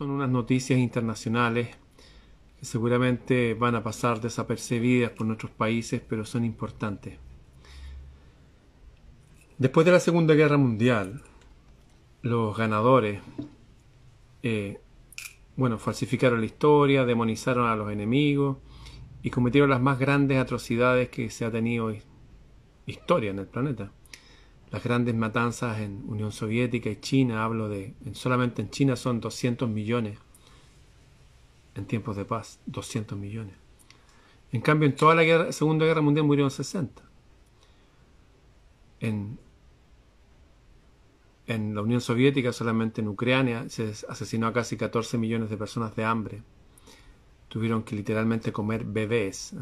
Son unas noticias internacionales que seguramente van a pasar desapercibidas por nuestros países, pero son importantes. Después de la Segunda Guerra Mundial, los ganadores, eh, bueno, falsificaron la historia, demonizaron a los enemigos y cometieron las más grandes atrocidades que se ha tenido historia en el planeta las grandes matanzas en Unión Soviética y China, hablo de, solamente en China son 200 millones en tiempos de paz, 200 millones. En cambio, en toda la Segunda Guerra Mundial murieron 60. En, en la Unión Soviética, solamente en Ucrania, se asesinó a casi 14 millones de personas de hambre. Tuvieron que literalmente comer bebés. ¿eh?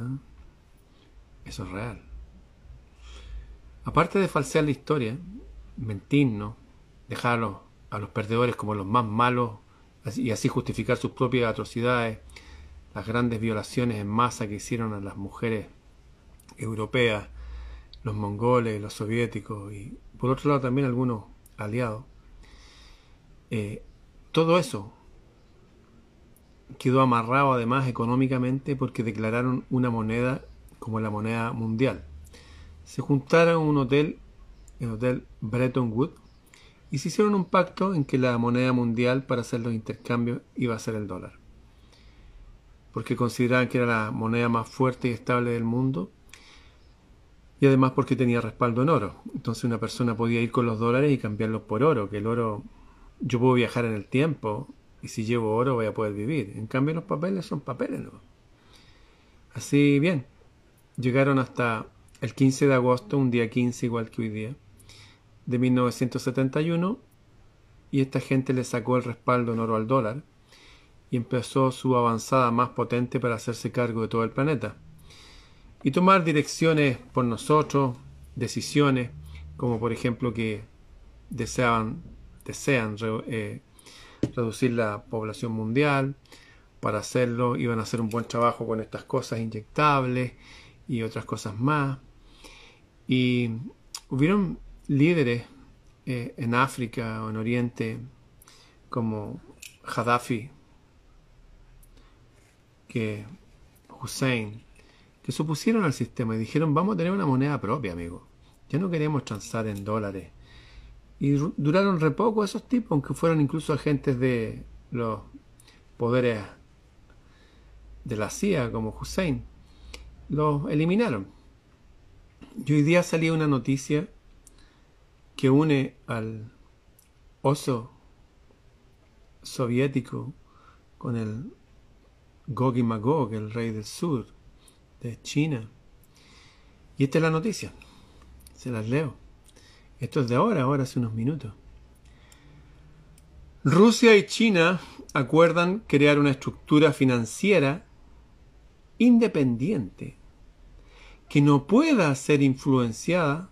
Eso es real. Aparte de falsear la historia, mentirnos, dejar a los, perdedores como los más malos y así justificar sus propias atrocidades, las grandes violaciones en masa que hicieron a las mujeres europeas, los mongoles, los soviéticos y por otro lado también algunos aliados. Eh, todo eso quedó amarrado además económicamente porque declararon una moneda como la moneda mundial se juntaron en un hotel, el hotel Bretton Woods, y se hicieron un pacto en que la moneda mundial para hacer los intercambios iba a ser el dólar. Porque consideraban que era la moneda más fuerte y estable del mundo. Y además porque tenía respaldo en oro. Entonces una persona podía ir con los dólares y cambiarlos por oro. Que el oro, yo puedo viajar en el tiempo y si llevo oro voy a poder vivir. En cambio los papeles son papeles. ¿no? Así bien, llegaron hasta el 15 de agosto, un día 15 igual que hoy día, de 1971, y esta gente le sacó el respaldo en oro al dólar y empezó su avanzada más potente para hacerse cargo de todo el planeta y tomar direcciones por nosotros, decisiones como por ejemplo que deseaban, desean eh, reducir la población mundial, para hacerlo iban a hacer un buen trabajo con estas cosas inyectables y otras cosas más. Y hubieron líderes eh, en África o en Oriente como Gaddafi, que Hussein, que se opusieron al sistema y dijeron vamos a tener una moneda propia, amigo. Ya no queremos transar en dólares. Y duraron re poco esos tipos, aunque fueron incluso agentes de los poderes de la CIA, como Hussein. Los eliminaron. Y hoy día salió una noticia que une al oso soviético con el Gog y Magog, el rey del sur de China. Y esta es la noticia. Se las leo. Esto es de ahora, ahora hace unos minutos. Rusia y China acuerdan crear una estructura financiera independiente que no pueda ser influenciada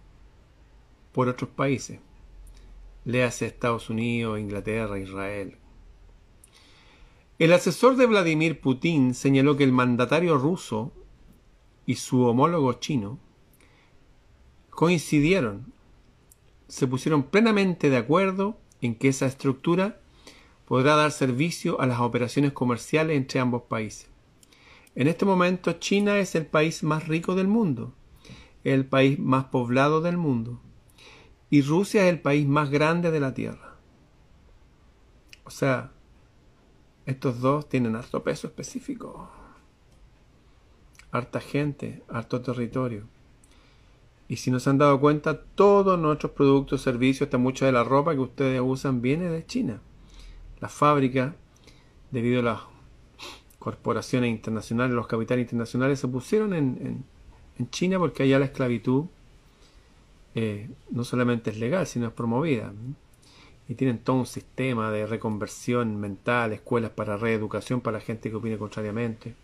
por otros países. Léase Estados Unidos, Inglaterra, Israel. El asesor de Vladimir Putin señaló que el mandatario ruso y su homólogo chino coincidieron, se pusieron plenamente de acuerdo en que esa estructura podrá dar servicio a las operaciones comerciales entre ambos países. En este momento China es el país más rico del mundo, el país más poblado del mundo, y Rusia es el país más grande de la Tierra. O sea, estos dos tienen harto peso específico, harta gente, harto territorio. Y si no se han dado cuenta, todos nuestros productos, servicios, hasta mucha de la ropa que ustedes usan viene de China. Las fábricas, debido a las corporaciones internacionales, los capitales internacionales se pusieron en, China porque allá la esclavitud eh, no solamente es legal, sino es promovida. Y tienen todo un sistema de reconversión mental, escuelas para reeducación para la gente que opine contrariamente.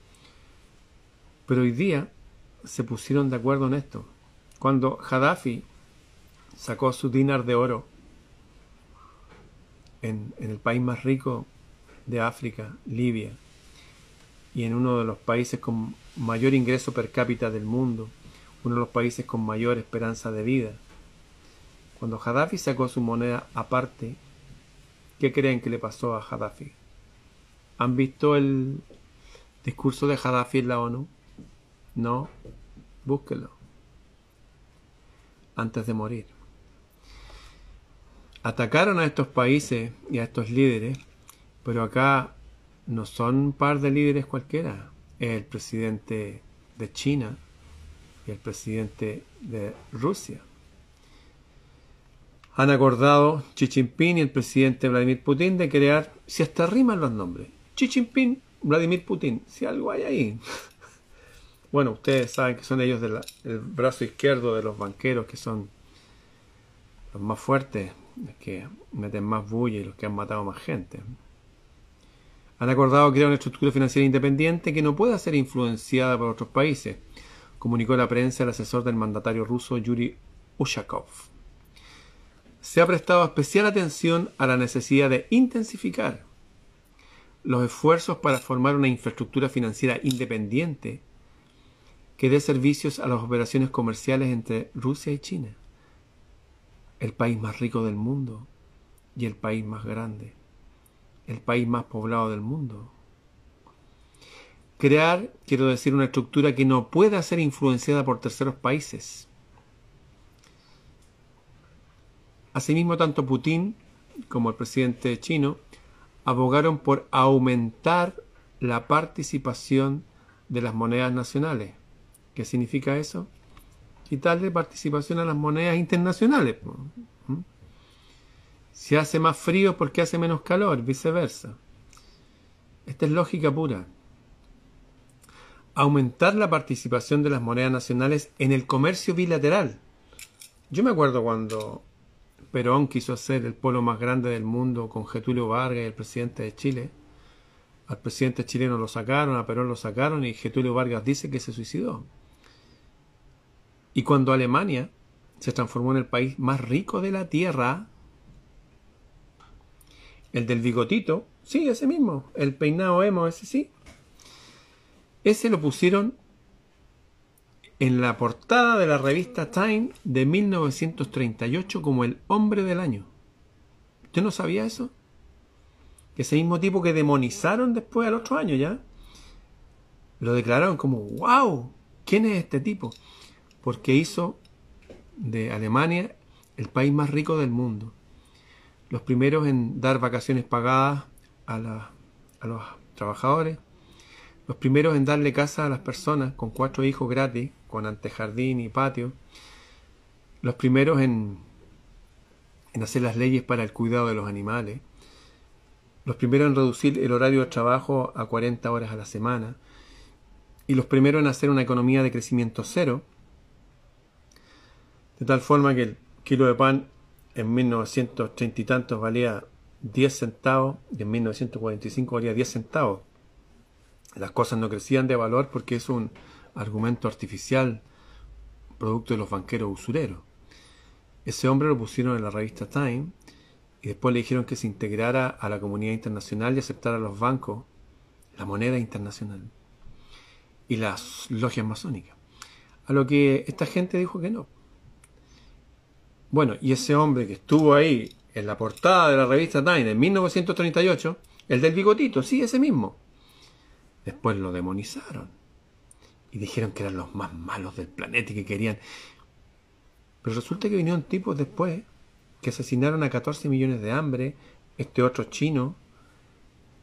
Pero hoy día se pusieron de acuerdo en esto. Cuando Gaddafi sacó su dinar de oro en el país más rico de África, Libia, y en uno de los países con mayor ingreso per cápita del mundo, uno de los países con mayor esperanza de vida. Cuando Gaddafi sacó su moneda aparte, ¿qué creen que le pasó a Gaddafi? ¿Han visto el discurso de Gaddafi en la ONU? No, búsquelo. Antes de morir. Atacaron a estos países y a estos líderes, pero acá no son un par de líderes cualquiera. Es el presidente de China y el presidente de Rusia. Han acordado Xi Jinping y el presidente Vladimir Putin de crear, si hasta riman los nombres, Xi Jinping, Vladimir Putin, si algo hay ahí. Bueno, ustedes saben que son ellos del brazo izquierdo de los banqueros, que son los más fuertes, los que meten más bulla y los que han matado más gente. Han acordado crear una estructura financiera independiente que no pueda ser influenciada por otros países, comunicó la prensa el asesor del mandatario ruso Yuri Ushakov. Se ha prestado especial atención a la necesidad de intensificar los esfuerzos para formar una infraestructura financiera independiente que dé servicios a las operaciones comerciales entre Rusia y China, el país más rico del mundo y el país más grande, el país más poblado del mundo. Crear, quiero decir, una estructura que no pueda ser influenciada por terceros países. Asimismo, tanto Putin como el presidente chino abogaron por aumentar la participación de las monedas nacionales ¿Qué significa eso? Quitarle participación a las monedas internacionales. Si hace más frío, porque hace menos calor? Viceversa. Esta es lógica pura. Aumentar la participación de las monedas nacionales en el comercio bilateral. Yo me acuerdo cuando Perón quiso hacer el polo más grande del mundo con Getulio Vargas el presidente de Chile. Al presidente chileno lo sacaron, a Perón lo sacaron y Getulio Vargas dice que se suicidó. Y cuando Alemania se transformó en el país más rico de la Tierra, el del bigotito, sí, ese mismo, el peinado emo, ese sí, ese lo pusieron en la portada de la revista Time de 1938 como el hombre del año. ¿Usted no sabía eso? Que ese mismo tipo que demonizaron después al otro año ya, lo declararon como, wow, ¿quién es este tipo? porque hizo de Alemania el país más rico del mundo. Los primeros en dar vacaciones pagadas a, los trabajadores. Los primeros en darle casa a las personas con cuatro hijos gratis, con antejardín y patio. Los primeros en, hacer las leyes para el cuidado de los animales. Los primeros en reducir el horario de trabajo a 40 horas a la semana. Y los primeros en hacer una economía de crecimiento cero de tal forma que el kilo de pan en 1930 y tantos valía 10 centavos y en 1945 valía 10 centavos. Las cosas no crecían de valor porque es un argumento artificial producto de los banqueros usureros. Ese hombre lo pusieron en la revista Time y después le dijeron que se integrara a la comunidad internacional y aceptara a los bancos la moneda internacional y las logias masónicas. A lo que esta gente dijo que no. Bueno, y ese hombre que estuvo ahí en la portada de la revista Time en 1938, el del bigotito, sí, ese mismo. Después lo demonizaron. Y dijeron que eran los más malos del planeta y que querían. Pero resulta que vinieron tipos después que asesinaron a 14 millones de hambre, este otro chino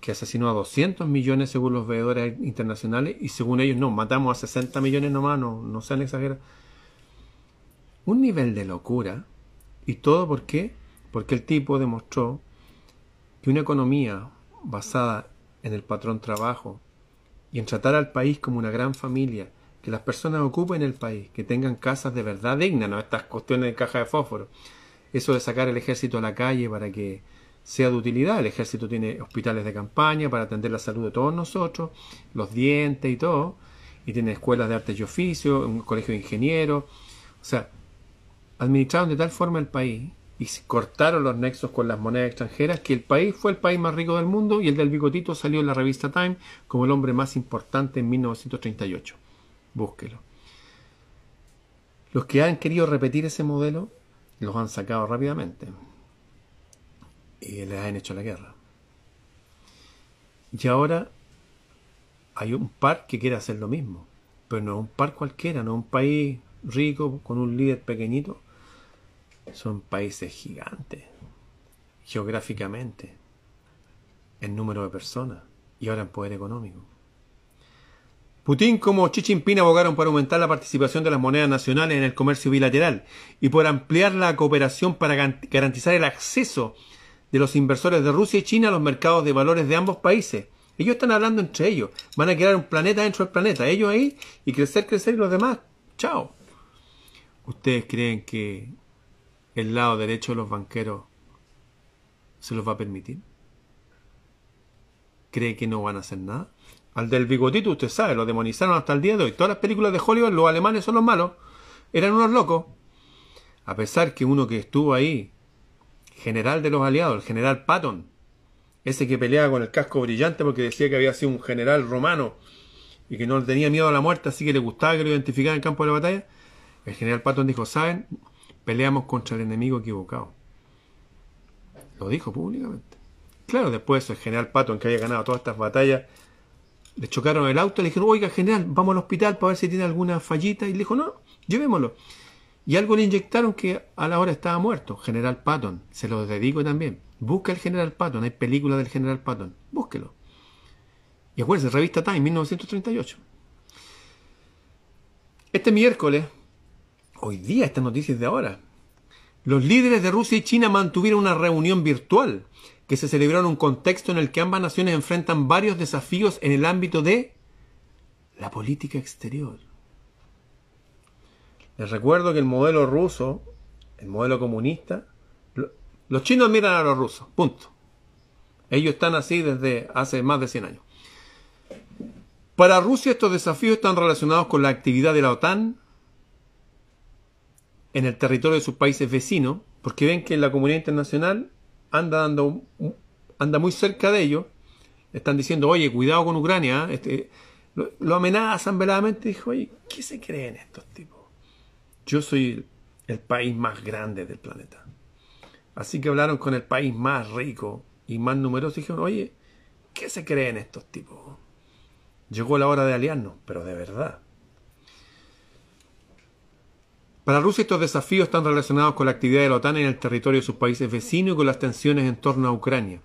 que asesinó a 200 millones según los veedores internacionales y según ellos no, matamos a 60 millones nomás, no, no sean exagerados. Un nivel de locura ¿Y todo por qué? Porque el tipo demostró que una economía basada en el patrón trabajo y en tratar al país como una gran familia, que las personas ocupen el país, que tengan casas de verdad dignas, no estas cuestiones de caja de fósforo. Eso de sacar el ejército a la calle para que sea de utilidad. El ejército tiene hospitales de campaña para atender la salud de todos nosotros, los dientes y todo, y tiene escuelas de artes y oficio, un colegio de ingenieros. O sea, administraron de tal forma el país y cortaron los nexos con las monedas extranjeras que el país fue el país más rico del mundo y el del bigotito salió en la revista Time como el hombre más importante en 1938. Búsquelo. Los que han querido repetir ese modelo los han sacado rápidamente y les han hecho la guerra. Y ahora hay un par que quiere hacer lo mismo. Pero no es un par cualquiera, no un país rico con un líder pequeñito. Son países gigantes, geográficamente, en número de personas y ahora en poder económico. Putin como Xi Jinping abogaron por aumentar la participación de las monedas nacionales en el comercio bilateral y por ampliar la cooperación para garantizar el acceso de los inversores de Rusia y China a los mercados de valores de ambos países. Ellos están hablando entre ellos. Van a crear un planeta dentro del planeta. Ellos ahí y crecer, crecer y los demás. Chao. ¿Ustedes creen que el lado derecho de los banqueros se los va a permitir? ¿Cree que no van a hacer nada? Al del bigotito, usted sabe, lo demonizaron hasta el día de hoy. Todas las películas de Hollywood, los alemanes son los malos. Eran unos locos. A pesar que uno que estuvo ahí, general de los aliados, el general Patton, ese que peleaba con el casco brillante porque decía que había sido un general romano y que no tenía miedo a la muerte, así que le gustaba que lo identificara en el campo de la batalla, el general Patton dijo, ¿saben? Peleamos contra el enemigo equivocado. Lo dijo públicamente. Claro, después el general Patton, que había ganado todas estas batallas, le chocaron el auto, le dijeron, oiga, general, vamos al hospital para ver si tiene alguna fallita. Y le dijo, no, llevémoslo. Y algo le inyectaron que a la hora estaba muerto. General Patton, se lo dedico también. Busca el General Patton, hay películas del General Patton. Búsquelo. Y acuérdense, revista Time, 1938. Este miércoles, hoy día, estas noticias de ahora, los líderes de Rusia y China mantuvieron una reunión virtual que se celebró en un contexto en el que ambas naciones enfrentan varios desafíos en el ámbito de la política exterior. Les recuerdo que el modelo ruso, el modelo comunista, los chinos miran a los rusos, punto. Ellos están así desde hace más de 100 años. Para Rusia estos desafíos están relacionados con la actividad de la OTAN en el territorio de sus países vecinos, porque ven que la comunidad internacional anda, dando, anda muy cerca de ellos, están diciendo, oye, cuidado con Ucrania, ¿eh? este, lo, amenazan veladamente, dijo, oye, ¿qué se creen estos tipos? Yo soy el país más grande del planeta. Así que hablaron con el país más rico y más numeroso y dijeron, oye, ¿qué se creen estos tipos? Llegó la hora de aliarnos, pero de verdad. Para Rusia estos desafíos están relacionados con la actividad de la OTAN en el territorio de sus países vecinos y con las tensiones en torno a Ucrania.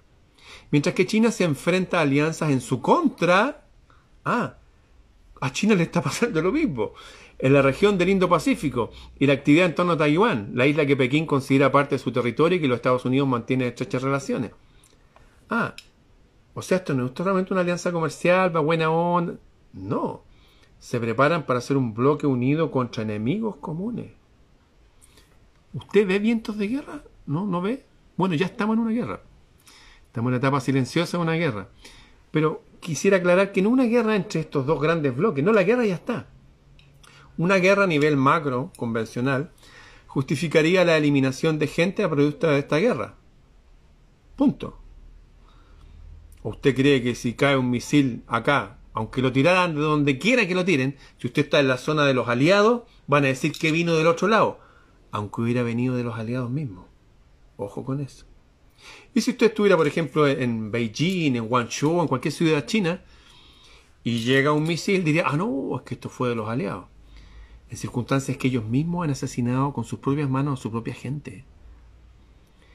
Mientras que China se enfrenta a alianzas en su contra, ah, a China le está pasando lo mismo. En la región del Indo-Pacífico y la actividad en torno a Taiwán, la isla que Pekín considera parte de su territorio y que los Estados Unidos mantienen estrechas relaciones. Ah, o sea, esto no es totalmente una alianza comercial, va buena onda. No se preparan para hacer un bloque unido contra enemigos comunes. ¿Usted ve vientos de guerra? ¿No? ¿No ve? Bueno, ya estamos en una guerra. Estamos en una etapa silenciosa de una guerra. Pero quisiera aclarar que no una guerra entre estos dos grandes bloques. No, la guerra ya está. Una guerra a nivel macro, convencional, justificaría la eliminación de gente a producto de esta guerra. Punto. ¿Usted cree que si cae un misil acá aunque lo tiraran de donde quiera que lo tiren, si usted está en la zona de los aliados, van a decir que vino del otro lado, aunque hubiera venido de los aliados mismos. Ojo con eso. Y si usted estuviera, por ejemplo, en Beijing, en Guangzhou, en cualquier ciudad china, y llega un misil, diría, ah, no, es que esto fue de los aliados. En circunstancias que ellos mismos han asesinado con sus propias manos a su propia gente.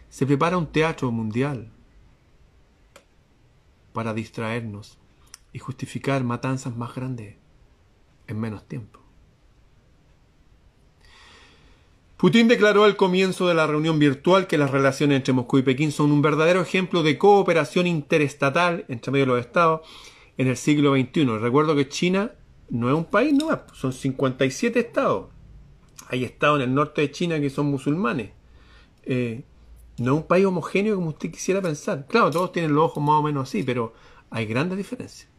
Se prepara un teatro mundial para distraernos y justificar matanzas más grandes en menos tiempo. Putin declaró al comienzo de la reunión virtual que las relaciones entre Moscú y Pekín son un verdadero ejemplo de cooperación interestatal entre medio de los estados en el siglo XXI. Recuerdo que China no es un país, no, son 57 estados. Hay estados en el norte de China que son musulmanes. Eh, no es un país homogéneo como usted quisiera pensar. Claro, todos tienen los ojos más o menos así, pero hay grandes diferencias.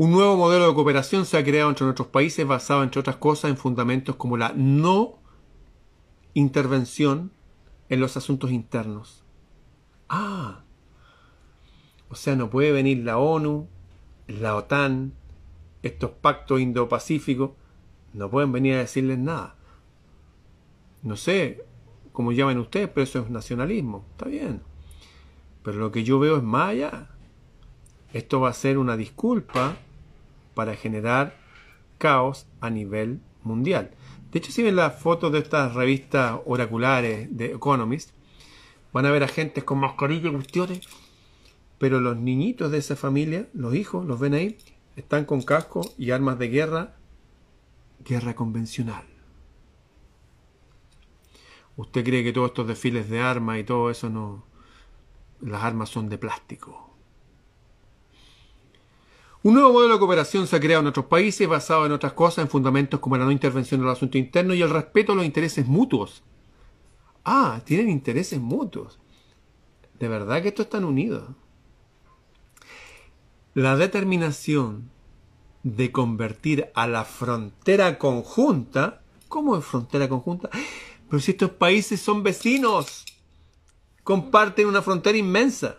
Un nuevo modelo de cooperación se ha creado entre nuestros países basado, entre otras cosas, en fundamentos como la no intervención en los asuntos internos. Ah, o sea, no puede venir la ONU, la OTAN, estos pactos indo-pacíficos, no pueden venir a decirles nada. No sé cómo llaman ustedes, pero eso es nacionalismo, está bien. Pero lo que yo veo es más allá. Esto va a ser una disculpa para generar caos a nivel mundial. De hecho, si ven las fotos de estas revistas oraculares de Economist, van a ver a gente con mascarilla y cuestiones, pero los niñitos de esa familia, los hijos, los ven ahí, están con casco y armas de guerra, guerra convencional. ¿Usted cree que todos estos desfiles de armas y todo eso no... Las armas son de plástico. Un nuevo modelo de cooperación se ha creado en otros países basado en otras cosas, en fundamentos como la no intervención en el asunto interno y el respeto a los intereses mutuos. Ah, tienen intereses mutuos. De verdad que estos están unidos. La determinación de convertir a la frontera conjunta, ¿cómo es frontera conjunta? Pero si estos países son vecinos, comparten una frontera inmensa.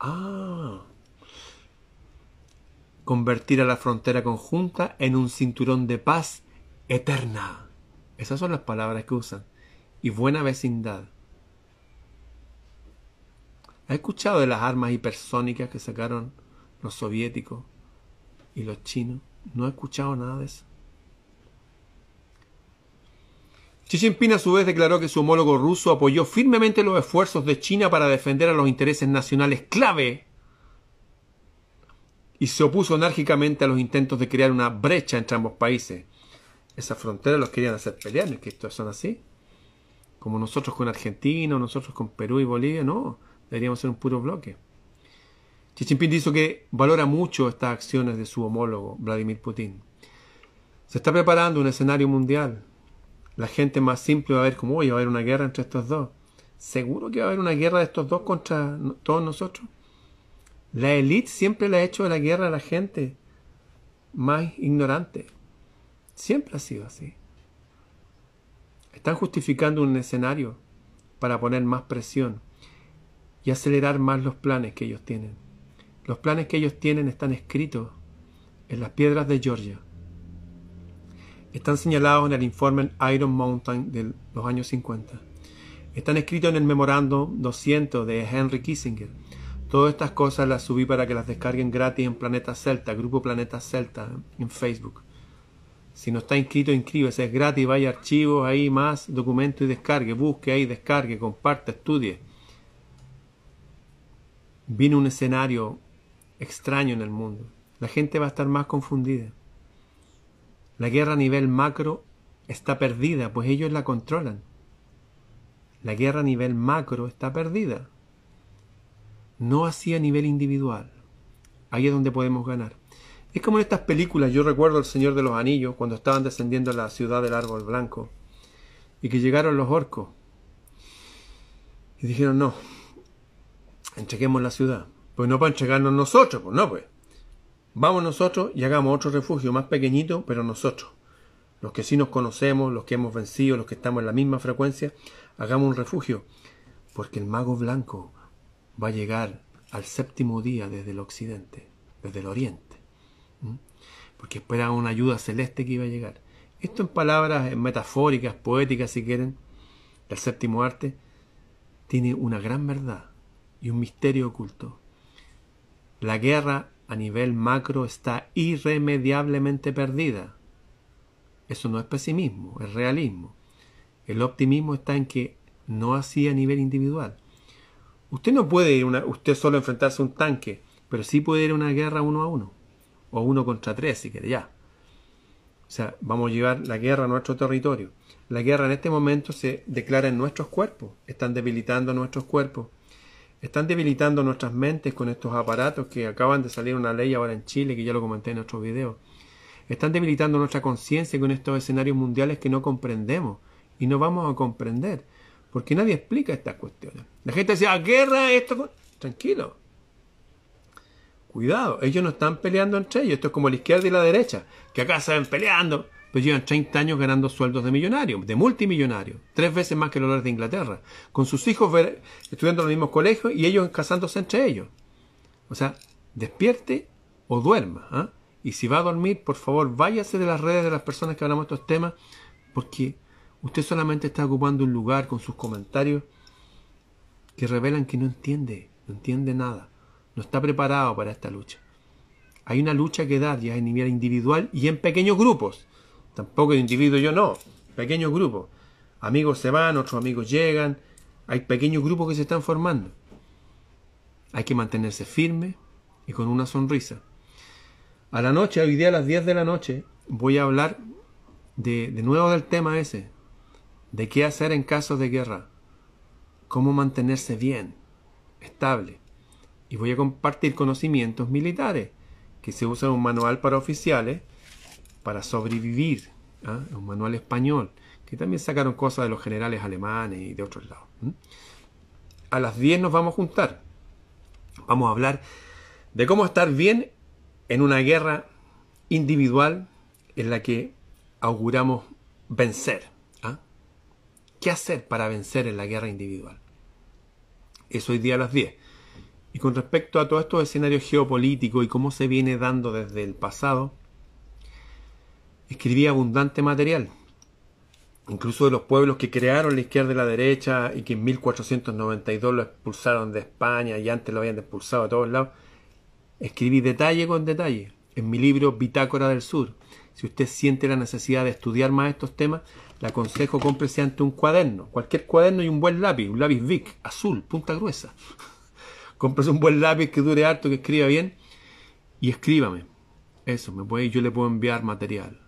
Ah. Convertir a la frontera conjunta en un cinturón de paz eterna. Esas son las palabras que usan. Y buena vecindad. ¿Has escuchado de las armas hipersónicas que sacaron los soviéticos y los chinos? No he escuchado nada de eso. Xi Jinping a su vez declaró que su homólogo ruso apoyó firmemente los esfuerzos de China para defender a los intereses nacionales clave y se opuso enérgicamente a los intentos de crear una brecha entre ambos países. Esas fronteras los querían hacer pelear, es que estos son así. Como nosotros con Argentina, nosotros con Perú y Bolivia, no, deberíamos ser un puro bloque. Xi Jinping dijo que valora mucho estas acciones de su homólogo, Vladimir Putin. Se está preparando un escenario mundial la gente más simple va a ver oye, va a haber una guerra entre estos dos. ¿Seguro que va a haber una guerra de estos dos contra todos nosotros? La élite siempre le ha hecho la guerra a la gente más ignorante. Siempre ha sido así. Están justificando un escenario para poner más presión y acelerar más los planes que ellos tienen. Los planes que ellos tienen están escritos en las piedras de Georgia están señalados en el informe Iron Mountain de los años 50. Están escritos en el memorando 200 de Henry Kissinger. Todas estas cosas las subí para que las descarguen gratis en Planeta Celta, Grupo Planeta Celta, en Facebook. Si no está inscrito, inscríbese, es gratis, vaya archivos, ahí más documentos y descargue, busque ahí, descargue, comparte, estudie. Viene un escenario extraño en el mundo. La gente va a estar más confundida. La guerra a nivel macro está perdida, pues ellos la controlan. La guerra a nivel macro está perdida. No así a nivel individual. Ahí es donde podemos ganar. Es como en estas películas, yo recuerdo El Señor de los Anillos, cuando estaban descendiendo a la ciudad del árbol blanco, y que llegaron los orcos. Y dijeron, no, entreguemos la ciudad. Pues no para entregarnos nosotros, pues no, pues. Vamos nosotros y hagamos otro refugio más pequeñito, pero nosotros, los que sí nos conocemos, los que hemos vencido, los que estamos en la misma frecuencia, hagamos un refugio, porque el mago blanco va a llegar al séptimo día desde el occidente, desde el oriente, porque esperaba una ayuda celeste que iba a llegar. Esto en palabras metafóricas, poéticas, si quieren, el séptimo arte, tiene una gran verdad y un misterio oculto. La guerra a nivel macro está irremediablemente perdida. Eso no es pesimismo, es realismo. El optimismo está en que no así a nivel individual. Usted no puede ir una, usted solo enfrentarse a un tanque, pero sí puede ir a una guerra uno a uno, o uno contra tres, si quiere, ya. O sea, vamos a llevar la guerra a nuestro territorio. La guerra en este momento se declara en nuestros cuerpos, están debilitando nuestros cuerpos. Están debilitando nuestras mentes con estos aparatos que acaban de salir una ley ahora en Chile, que ya lo comenté en otro video. Están debilitando nuestra conciencia con estos escenarios mundiales que no comprendemos y no vamos a comprender, porque nadie explica estas cuestiones. La gente dice, ah, guerra, esto... Tranquilo. Cuidado, ellos no están peleando entre ellos. Esto es como la izquierda y la derecha, que acá se ven peleando pues llevan 30 años ganando sueldos de millonarios, de multimillonarios, tres veces más que los de Inglaterra, con sus hijos estudiando en los mismos colegios y ellos casándose entre ellos. O sea, despierte o duerma. ¿ah? Y si va a dormir, por favor, váyase de las redes de las personas que hablamos de estos temas, porque usted solamente está ocupando un lugar con sus comentarios que revelan que no entiende, no entiende nada, no está preparado para esta lucha. Hay una lucha que dar ya a nivel individual y en pequeños grupos. Tampoco de individuo yo no, pequeños grupos. Amigos se van, otros amigos llegan. Hay pequeños grupos que se están formando. Hay que mantenerse firme y con una sonrisa. A la noche, hoy día a las 10 de la noche, voy a hablar de, de nuevo del tema ese, de qué hacer en casos de guerra, cómo mantenerse bien, estable. Y voy a compartir conocimientos militares que se usa en un manual para oficiales para sobrevivir, ¿ah? un manual español, que también sacaron cosas de los generales alemanes y de otros lados. A las 10 nos vamos a juntar. Vamos a hablar de cómo estar bien en una guerra individual en la que auguramos vencer. ¿Qué hacer para vencer en la guerra individual? Eso hoy día a las 10. Y con respecto a todos estos escenarios geopolíticos y cómo se viene dando desde el pasado, escribí abundante material, incluso de los pueblos que crearon la izquierda y la derecha y que en 1492 lo expulsaron de España y antes lo habían expulsado a todos lados. Escribí detalle con detalle en mi libro Bitácora del Sur. Si usted siente la necesidad de estudiar más estos temas, le aconsejo cómprese ante un cuaderno, cualquier cuaderno y un buen lápiz, un lápiz Vic, azul, punta gruesa. cómprese un buen lápiz que dure harto, que escriba bien y escríbame. Eso, me puede, yo le puedo enviar material.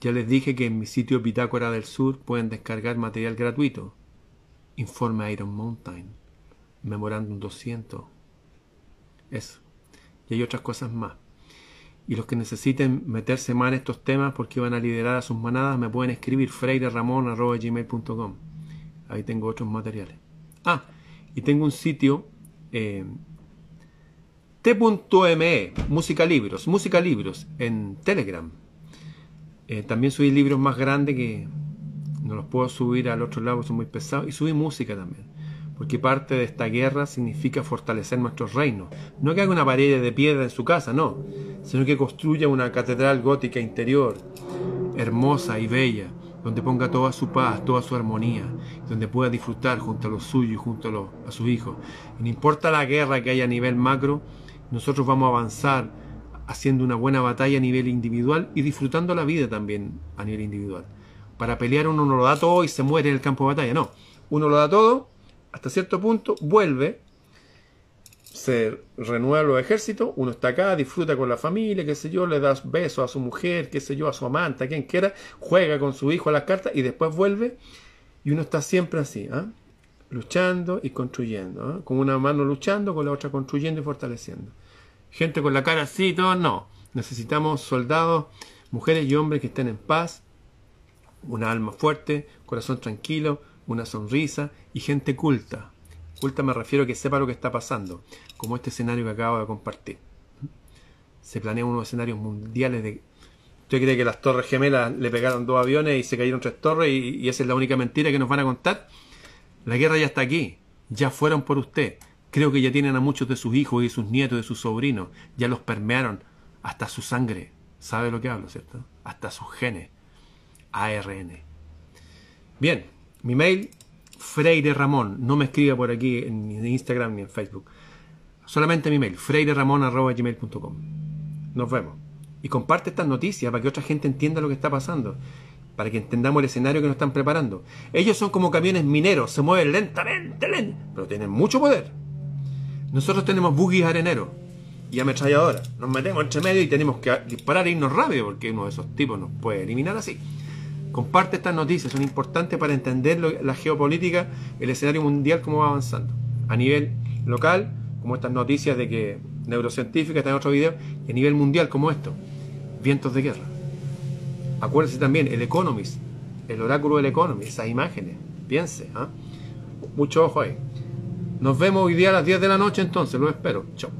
Ya les dije que en mi sitio Bitácora del Sur pueden descargar material gratuito. Informe Iron Mountain. Memorándum 200. Eso. Y hay otras cosas más. Y los que necesiten meterse más en estos temas porque van a liderar a sus manadas me pueden escribir freireramon.gmail.com Ahí tengo otros materiales. Ah, y tengo un sitio eh, t.me, música libros, música libros en Telegram. Eh, también subí libros más grandes que no los puedo subir al otro lado, son muy pesados. Y subí música también. Porque parte de esta guerra significa fortalecer nuestros reinos. No que haga una pared de piedra en su casa, no. Sino que construya una catedral gótica interior, hermosa y bella, donde ponga toda su paz, toda su armonía, donde pueda disfrutar junto a los suyos y junto a, los, a sus hijos. No importa la guerra que haya a nivel macro, nosotros vamos a avanzar haciendo una buena batalla a nivel individual y disfrutando la vida también a nivel individual. Para pelear uno no lo da todo y se muere en el campo de batalla, no. Uno lo da todo, hasta cierto punto, vuelve, se renueva los ejércitos, uno está acá, disfruta con la familia, qué sé yo, le da besos a su mujer, qué sé yo, a su amante, a quien quiera, juega con su hijo a las cartas y después vuelve y uno está siempre así, ¿ah? luchando y construyendo, ¿ah? con una mano luchando, con la otra construyendo y fortaleciendo gente con la cara así, todo, no. Necesitamos soldados, mujeres y hombres que estén en paz, una alma fuerte, corazón tranquilo, una sonrisa y gente culta. Culta me refiero a que sepa lo que está pasando, como este escenario que acabo de compartir. Se planean unos escenarios mundiales de... ¿Usted cree que las torres gemelas le pegaron dos aviones y se cayeron tres torres y, esa es la única mentira que nos van a contar? La guerra ya está aquí, ya fueron por usted. Creo que ya tienen a muchos de sus hijos y sus nietos y de sus sobrinos. Ya los permearon hasta su sangre. ¿Sabe lo que hablo, cierto? Hasta sus genes. ARN. Bien, mi mail, Freire Ramón. No me escriba por aquí en Instagram ni en Facebook. Solamente mi mail, freireramon.gmail.com. Nos vemos. Y comparte estas noticias para que otra gente entienda lo que está pasando. Para que entendamos el escenario que nos están preparando. Ellos son como camiones mineros, se mueven lentamente, lentamente, pero tienen mucho poder. Nosotros tenemos buggies areneros y ametralladoras. Nos metemos entre medio y tenemos que disparar e irnos rápido porque uno de esos tipos nos puede eliminar así. Comparte estas noticias, son importantes para entender la geopolítica, el escenario mundial, cómo va avanzando. A nivel local, como estas noticias de que neurocientíficas, está en otro video, y a nivel mundial, como esto, vientos de guerra. Acuérdese también, el Economist, el oráculo del Economist, esas imágenes, piense, ¿ah? mucho ojo ahí. Nos vemos hoy día a las 10 de la noche entonces, lo espero. Chao.